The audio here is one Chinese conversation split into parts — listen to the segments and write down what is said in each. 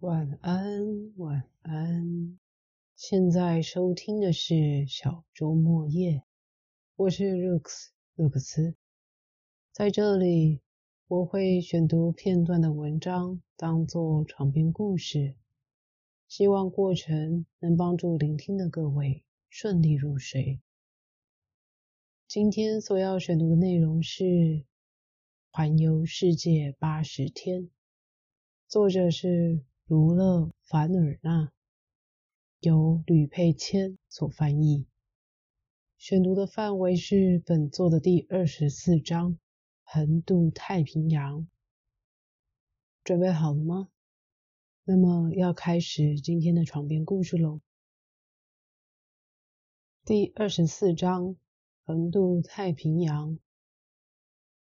晚安，晚安。现在收听的是小周末夜，我是 Rooks 洛克斯。在这里，我会选读片段的文章，当做床边故事，希望过程能帮助聆听的各位顺利入睡。今天所要选读的内容是《环游世界八十天》，作者是。儒勒·凡尔纳由吕佩谦所翻译，选读的范围是本作的第二十四章“横渡太平洋”。准备好了吗？那么要开始今天的床边故事喽。第二十四章“横渡太平洋”。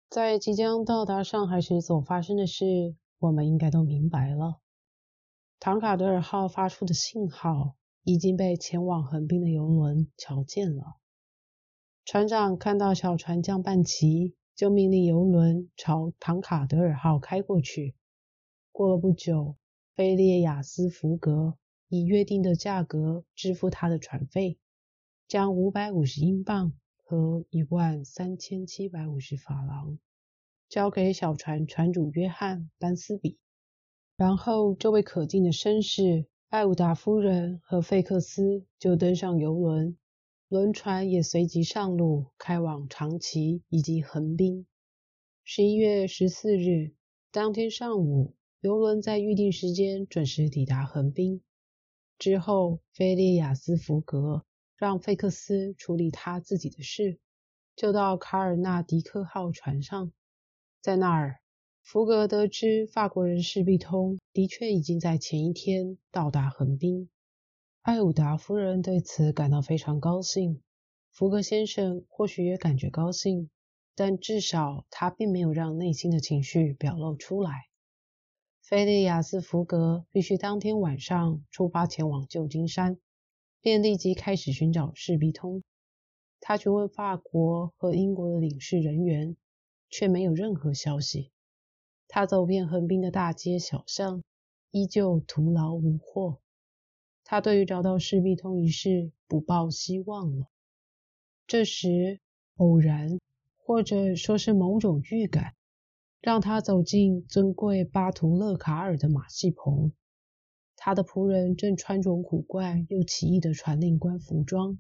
在即将到达上海时所发生的事，我们应该都明白了。唐卡德尔号发出的信号已经被前往横滨的游轮瞧见了。船长看到小船降半旗，就命令游轮朝唐卡德尔号开过去。过了不久，菲列亚斯福格以约定的价格支付他的船费，将五百五十英镑和一万三千七百五十法郎交给小船船主约翰班斯比。然后，这位可敬的绅士艾伍达夫人和费克斯就登上游轮，轮船也随即上路，开往长崎以及横滨。十一月十四日当天上午，游轮在预定时间准时抵达横滨。之后，菲利亚斯福格让费克斯处理他自己的事，就到卡尔纳迪克号船上，在那儿。福格得知法国人士必通的确已经在前一天到达横滨，艾伍达夫人对此感到非常高兴。福格先生或许也感觉高兴，但至少他并没有让内心的情绪表露出来。菲利亚斯·福格必须当天晚上出发前往旧金山，便立即开始寻找士必通。他询问法国和英国的领事人员，却没有任何消息。他走遍横滨的大街小巷，依旧徒劳无获。他对于找到士必通一事不抱希望了。这时，偶然，或者说是某种预感，让他走进尊贵巴图勒卡尔的马戏棚。他的仆人正穿着古怪又奇异的传令官服装，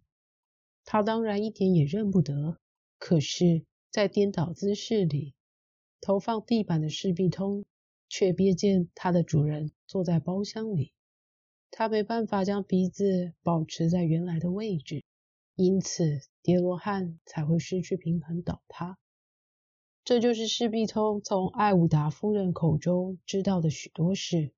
他当然一点也认不得。可是，在颠倒姿势里。投放地板的士必通却瞥见他的主人坐在包厢里，他没办法将鼻子保持在原来的位置，因此叠罗汉才会失去平衡倒塌。这就是士必通从艾伍达夫人口中知道的许多事。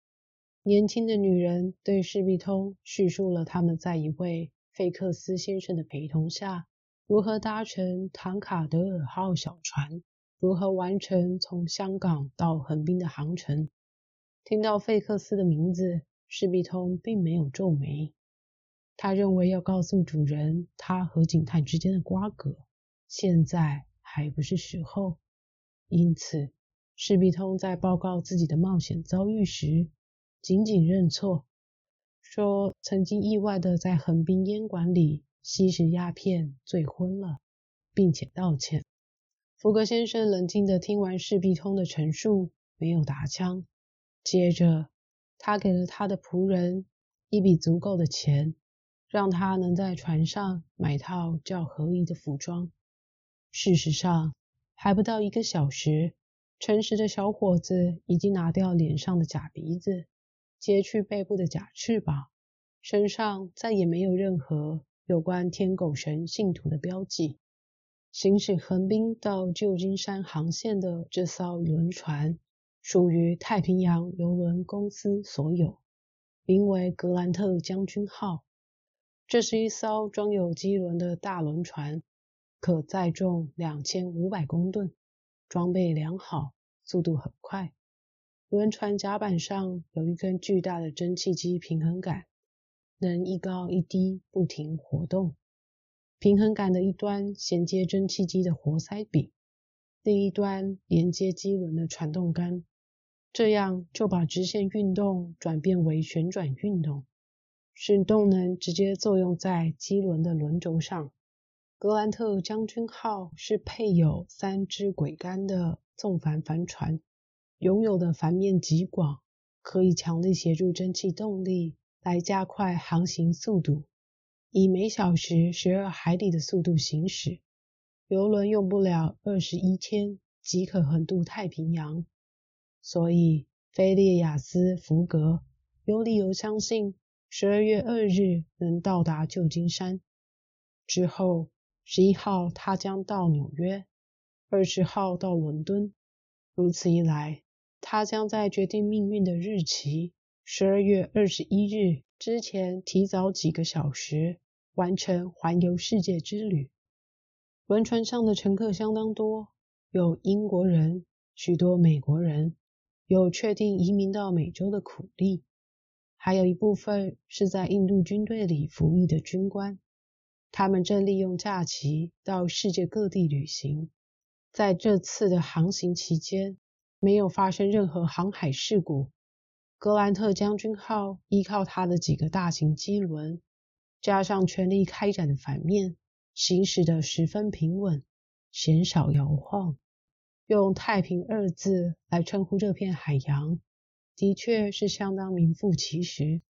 年轻的女人对士必通叙述了他们在一位费克斯先生的陪同下，如何搭乘唐卡德尔号小船。如何完成从香港到横滨的航程？听到费克斯的名字，士必通并没有皱眉。他认为要告诉主人他和警探之间的瓜葛，现在还不是时候。因此，士必通在报告自己的冒险遭遇时，仅仅认错，说曾经意外的在横滨烟馆里吸食鸦片醉昏了，并且道歉。福格先生冷静地听完士必通的陈述，没有打枪。接着，他给了他的仆人一笔足够的钱，让他能在船上买套较合宜的服装。事实上，还不到一个小时，诚实的小伙子已经拿掉脸上的假鼻子，揭去背部的假翅膀，身上再也没有任何有关天狗神信徒的标记。行驶横滨到旧金山航线的这艘轮船属于太平洋邮轮公司所有，名为格兰特将军号。这是一艘装有机轮的大轮船，可载重两千五百公吨，装备良好，速度很快。轮船甲板上有一根巨大的蒸汽机平衡杆，能一高一低不停活动。平衡杆的一端衔接蒸汽机的活塞柄，另一端连接机轮的传动杆。这样就把直线运动转变为旋转运动，使动能直接作用在机轮的轮轴上。格兰特将军号是配有三支桅杆的纵帆帆船，拥有的帆面极广，可以强力协助蒸汽动力来加快航行速度，以每小时十二海里的速度行驶。游轮用不了二十一天即可横渡太平洋，所以菲利亚斯福格有理由相信十二月二日能到达旧金山之后。十一号，他将到纽约；二十号到伦敦。如此一来，他将在决定命运的日期——十二月二十一日之前，提早几个小时完成环游世界之旅。轮船上的乘客相当多，有英国人，许多美国人，有确定移民到美洲的苦力，还有一部分是在印度军队里服役的军官。他们正利用假期到世界各地旅行。在这次的航行期间，没有发生任何航海事故。格兰特将军号依靠它的几个大型机轮，加上全力开展的反面，行驶得十分平稳，鲜少摇晃。用“太平”二字来称呼这片海洋，的确是相当名副其实。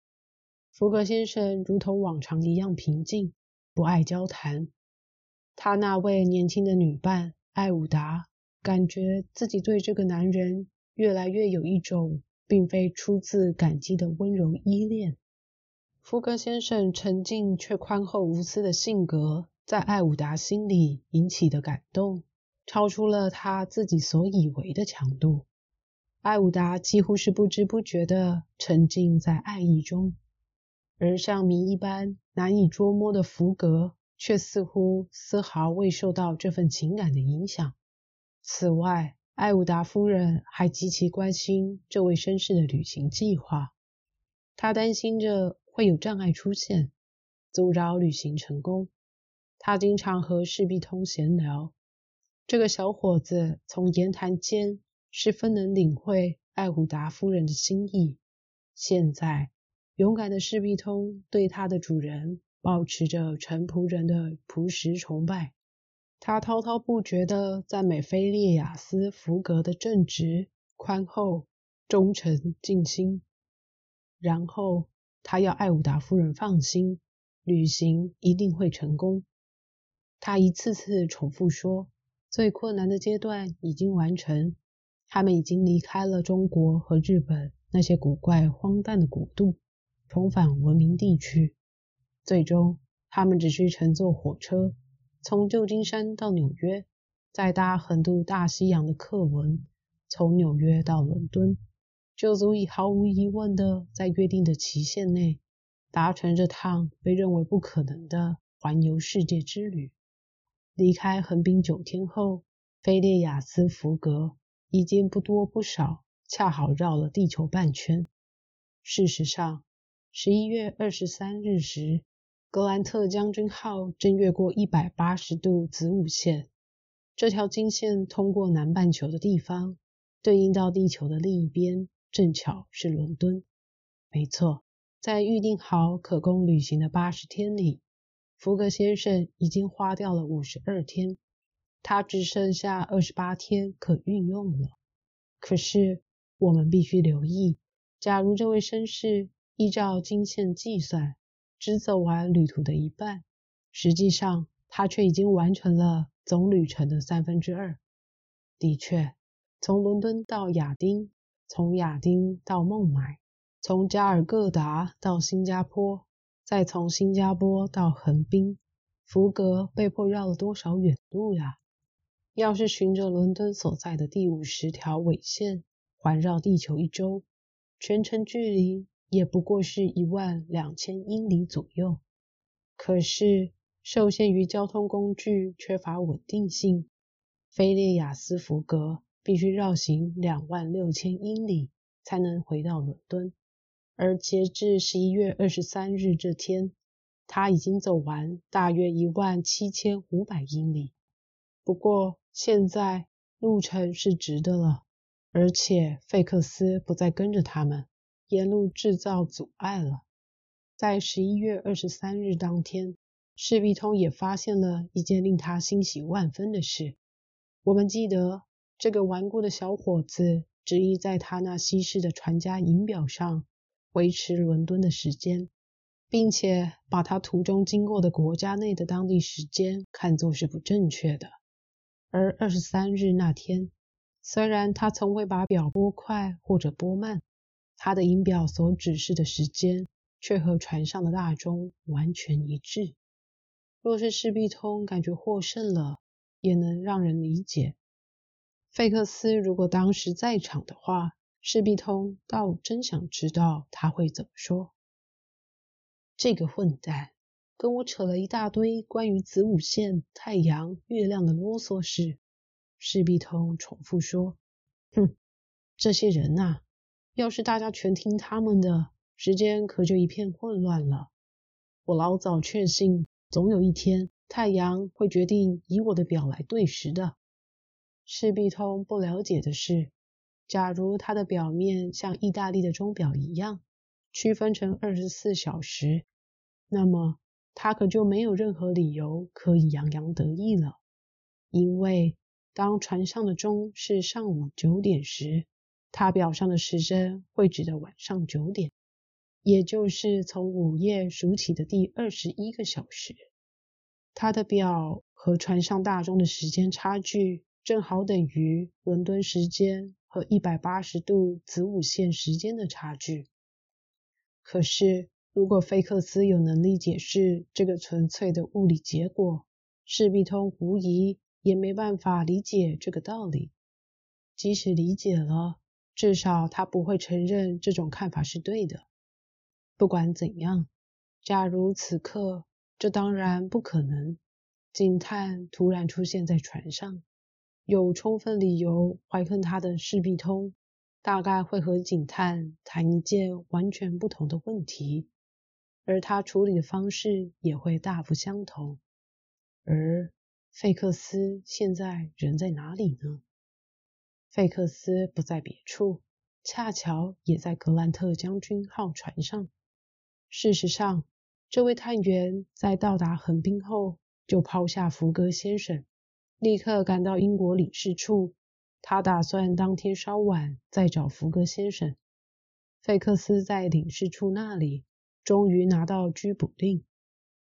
福格先生如同往常一样平静。不爱交谈，他那位年轻的女伴艾伍达感觉自己对这个男人越来越有一种并非出自感激的温柔依恋。福格先生沉静却宽厚无私的性格，在艾伍达心里引起的感动，超出了他自己所以为的强度。艾伍达几乎是不知不觉地沉浸在爱意中。而像谜一般难以捉摸的福格，却似乎丝毫未受到这份情感的影响。此外，艾伍达夫人还极其关心这位绅士的旅行计划，她担心着会有障碍出现，阻扰旅行成功。他经常和士必通闲聊，这个小伙子从言谈间十分能领会艾伍达夫人的心意。现在。勇敢的士必通对他的主人保持着陈仆人的朴实崇拜。他滔滔不绝地赞美菲列亚斯·福格的正直、宽厚、忠诚、尽心。然后他要艾伍达夫人放心，旅行一定会成功。他一次次重复说，最困难的阶段已经完成，他们已经离开了中国和日本那些古怪荒诞的国度。重返文明地区，最终他们只需乘坐火车从旧金山到纽约，再搭横渡大西洋的客轮从纽约到伦敦，就足以毫无疑问的在约定的期限内达成这趟被认为不可能的环游世界之旅。离开横滨九天后，菲列亚斯·福格已经不多不少，恰好绕了地球半圈。事实上，十一月二十三日时，格兰特将军号正越过一百八十度子午线。这条经线通过南半球的地方，对应到地球的另一边，正巧是伦敦。没错，在预定好可供旅行的八十天里，福格先生已经花掉了五十二天，他只剩下二十八天可运用了。可是，我们必须留意，假如这位绅士。依照经线计算，只走完旅途的一半，实际上他却已经完成了总旅程的三分之二。的确，从伦敦到亚丁，从亚丁到孟买，从加尔各答到新加坡，再从新加坡到横滨，福格被迫绕了多少远路呀？要是循着伦敦所在的第五十条纬线环绕地球一周，全程距离。也不过是一万两千英里左右。可是，受限于交通工具缺乏稳定性，菲列亚斯福格必须绕行两万六千英里才能回到伦敦。而截至十一月二十三日这天，他已经走完大约一万七千五百英里。不过，现在路程是直的了。而且费克斯不再跟着他们沿路制造阻碍了。在十一月二十三日当天，士必通也发现了一件令他欣喜万分的事。我们记得这个顽固的小伙子执意在他那西式的船家银表上维持伦敦的时间，并且把他途中经过的国家内的当地时间看作是不正确的。而二十三日那天。虽然他从未把表拨快或者拨慢，他的银表所指示的时间却和船上的大钟完全一致。若是士必通感觉获胜了，也能让人理解。费克斯如果当时在场的话，士必通倒真想知道他会怎么说。这个混蛋跟我扯了一大堆关于子午线、太阳、月亮的啰嗦事。士必通重复说：“哼，这些人呐，要是大家全听他们的，时间可就一片混乱了。我老早确信，总有一天太阳会决定以我的表来对时的。”士必通不了解的是，假如他的表面像意大利的钟表一样，区分成二十四小时，那么他可就没有任何理由可以洋洋得意了，因为。当船上的钟是上午九点时，他表上的时针会指的晚上九点，也就是从午夜数起的第二十一个小时。他的表和船上大钟的时间差距正好等于伦敦时间和一百八十度子午线时间的差距。可是，如果菲克斯有能力解释这个纯粹的物理结果，势必通无疑。也没办法理解这个道理。即使理解了，至少他不会承认这种看法是对的。不管怎样，假如此刻，这当然不可能。警探突然出现在船上，有充分理由怀恨他的事必通，大概会和警探谈一件完全不同的问题，而他处理的方式也会大不相同。而费克斯现在人在哪里呢？费克斯不在别处，恰巧也在格兰特将军号船上。事实上，这位探员在到达横滨后，就抛下福格先生，立刻赶到英国领事处。他打算当天稍晚再找福格先生。费克斯在领事处那里，终于拿到拘捕令。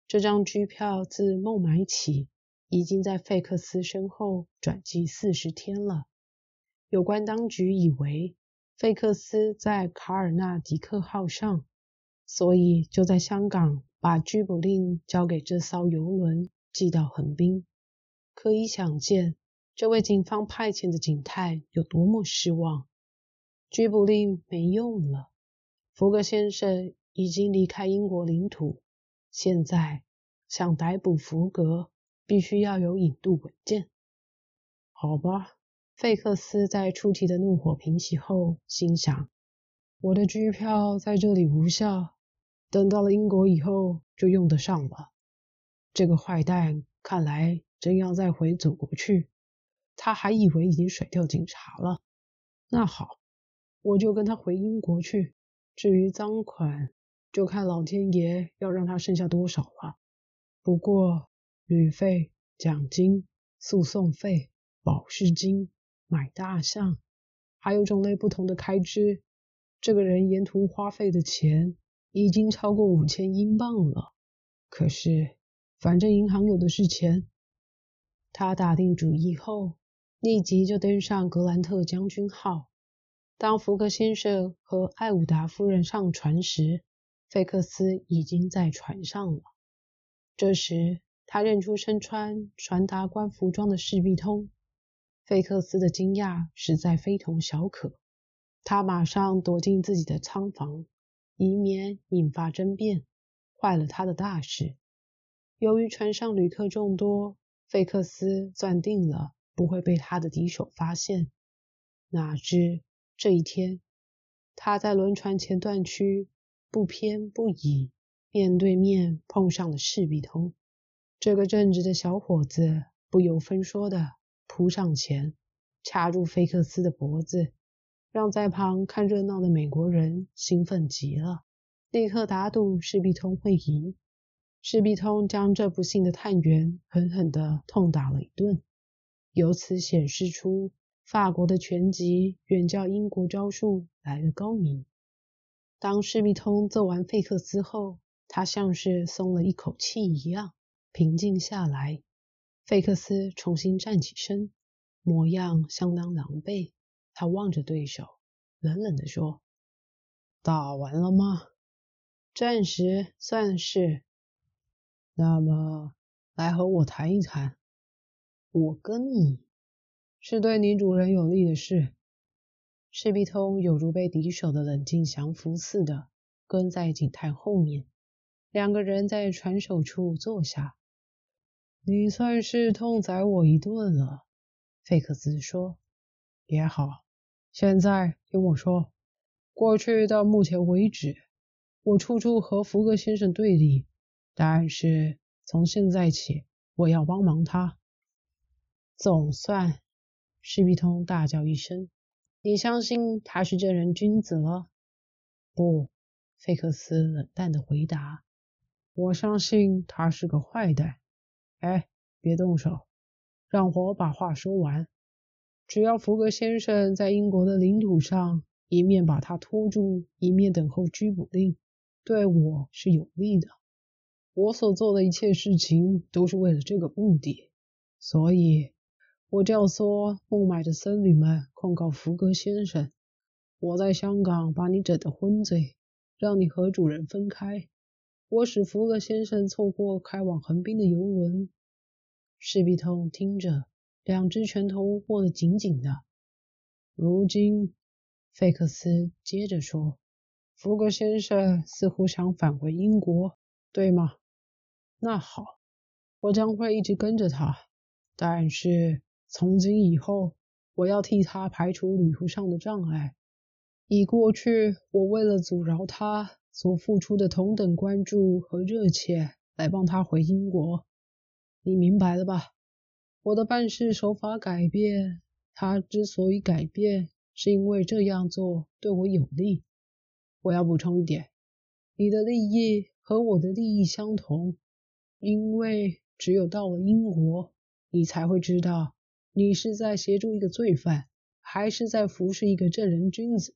这张拘票自孟买起。已经在费克斯身后转机四十天了。有关当局以为费克斯在卡尔纳迪克号上，所以就在香港把拘捕令交给这艘游轮，寄到横滨。可以想见，这位警方派遣的警探有多么失望。拘捕令没用了，福格先生已经离开英国领土。现在想逮捕福格。必须要有引渡文件，好吧？费克斯在出题的怒火平息后，心想：我的拘票在这里无效，等到了英国以后就用得上了。这个坏蛋看来真要再回祖国去，他还以为已经甩掉警察了。那好，我就跟他回英国去。至于赃款，就看老天爷要让他剩下多少了。不过。旅费、奖金、诉讼费、保释金、买大象，还有种类不同的开支。这个人沿途花费的钱已经超过五千英镑了。可是，反正银行有的是钱。他打定主意后，立即就登上格兰特将军号。当福克先生和艾伍达夫人上船时，费克斯已经在船上了。这时，他认出身穿传达官服装的士必通，费克斯的惊讶实在非同小可。他马上躲进自己的仓房，以免引发争辩，坏了他的大事。由于船上旅客众多，费克斯断定了不会被他的敌手发现。哪知这一天，他在轮船前段区不偏不倚，面对面碰上了士必通。这个正直的小伙子不由分说的扑上前，掐住菲克斯的脖子，让在旁看热闹的美国人兴奋极了，立刻打赌士必通会赢。士必通将这不幸的探员狠狠地痛打了一顿，由此显示出法国的拳击远较英国招数来得高明。当士必通揍完费克斯后，他像是松了一口气一样，平静下来。费克斯重新站起身，模样相当狼狈。他望着对手，冷冷地说：“打完了吗？暂时算是。那么，来和我谈一谈。我跟你是对女主人有利的事。”赤壁通有如被敌手的冷静降服似的，跟在警探后面。两个人在船首处坐下。你算是痛宰我一顿了，费克斯说。也好，现在听我说，过去到目前为止，我处处和福格先生对立，但是从现在起，我要帮忙他。总算，施密通大叫一声：“你相信他是正人君子了？”不，费克斯冷淡的回答：“我相信他是个坏蛋。”哎，别动手，让我把话说完。只要福格先生在英国的领土上，一面把他拖住，一面等候拘捕令，对我是有利的。我所做的一切事情都是为了这个目的。所以，我教唆孟买的僧侣们控告福格先生。我在香港把你整得昏醉，让你和主人分开。我使福格先生错过开往横滨的游轮。士比通听着，两只拳头握得紧紧的。如今，费克斯接着说：“福格先生似乎想返回英国，对吗？那好，我将会一直跟着他。但是从今以后，我要替他排除旅途上的障碍。以过去我为了阻挠他。”所付出的同等关注和热切，来帮他回英国，你明白了吧？我的办事手法改变，他之所以改变，是因为这样做对我有利。我要补充一点，你的利益和我的利益相同，因为只有到了英国，你才会知道你是在协助一个罪犯，还是在服侍一个正人君子。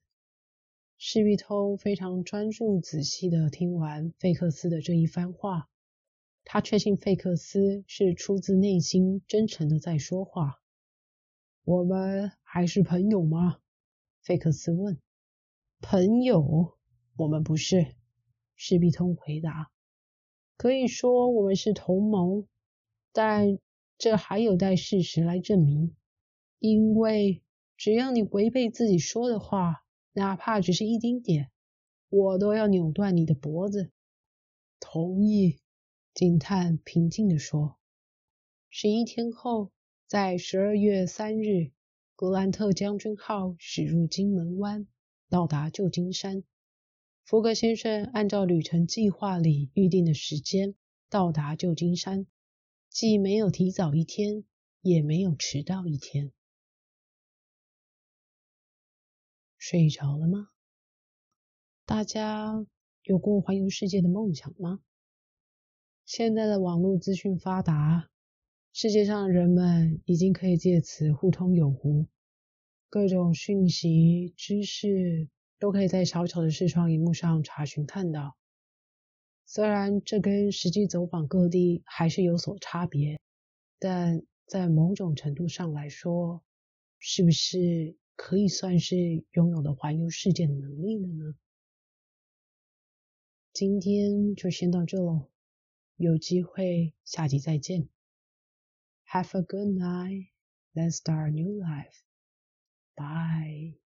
施密通非常专注、仔细地听完费克斯的这一番话，他确信费克斯是出自内心、真诚地在说话。我们还是朋友吗？费克斯问。朋友，我们不是。施密通回答。可以说我们是同谋，但这还有待事实来证明。因为只要你违背自己说的话，哪怕只是一丁点，我都要扭断你的脖子。同意，警探平静地说。十一天后，在十二月三日，格兰特将军号驶入金门湾，到达旧金山。福格先生按照旅程计划里预定的时间到达旧金山，既没有提早一天，也没有迟到一天。睡着了吗？大家有过环游世界的梦想吗？现在的网络资讯发达，世界上的人们已经可以借此互通有无，各种讯息、知识都可以在小巧的视窗荧幕上查询看到。虽然这跟实际走访各地还是有所差别，但在某种程度上来说，是不是？可以算是拥有了环游世界的能力了呢。今天就先到这喽，有机会下集再见。Have a good night. Let's start a new life. Bye.